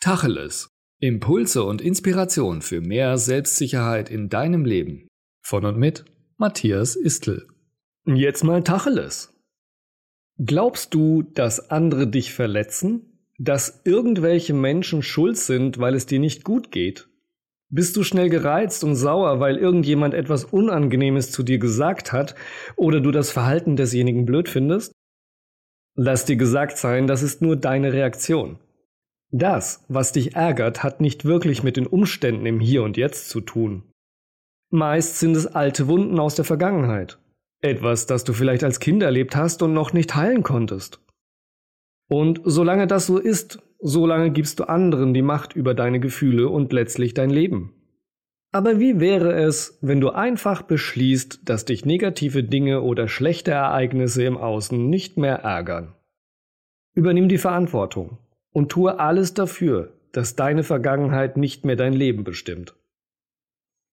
Tacheles. Impulse und Inspiration für mehr Selbstsicherheit in deinem Leben. Von und mit Matthias Istl. Jetzt mal Tacheles. Glaubst du, dass andere dich verletzen? Dass irgendwelche Menschen schuld sind, weil es dir nicht gut geht? Bist du schnell gereizt und sauer, weil irgendjemand etwas Unangenehmes zu dir gesagt hat oder du das Verhalten desjenigen blöd findest? Lass dir gesagt sein, das ist nur deine Reaktion. Das, was dich ärgert, hat nicht wirklich mit den Umständen im Hier und Jetzt zu tun. Meist sind es alte Wunden aus der Vergangenheit. Etwas, das du vielleicht als Kind erlebt hast und noch nicht heilen konntest. Und solange das so ist, solange gibst du anderen die Macht über deine Gefühle und letztlich dein Leben. Aber wie wäre es, wenn du einfach beschließt, dass dich negative Dinge oder schlechte Ereignisse im Außen nicht mehr ärgern? Übernimm die Verantwortung und tue alles dafür, dass deine Vergangenheit nicht mehr dein Leben bestimmt.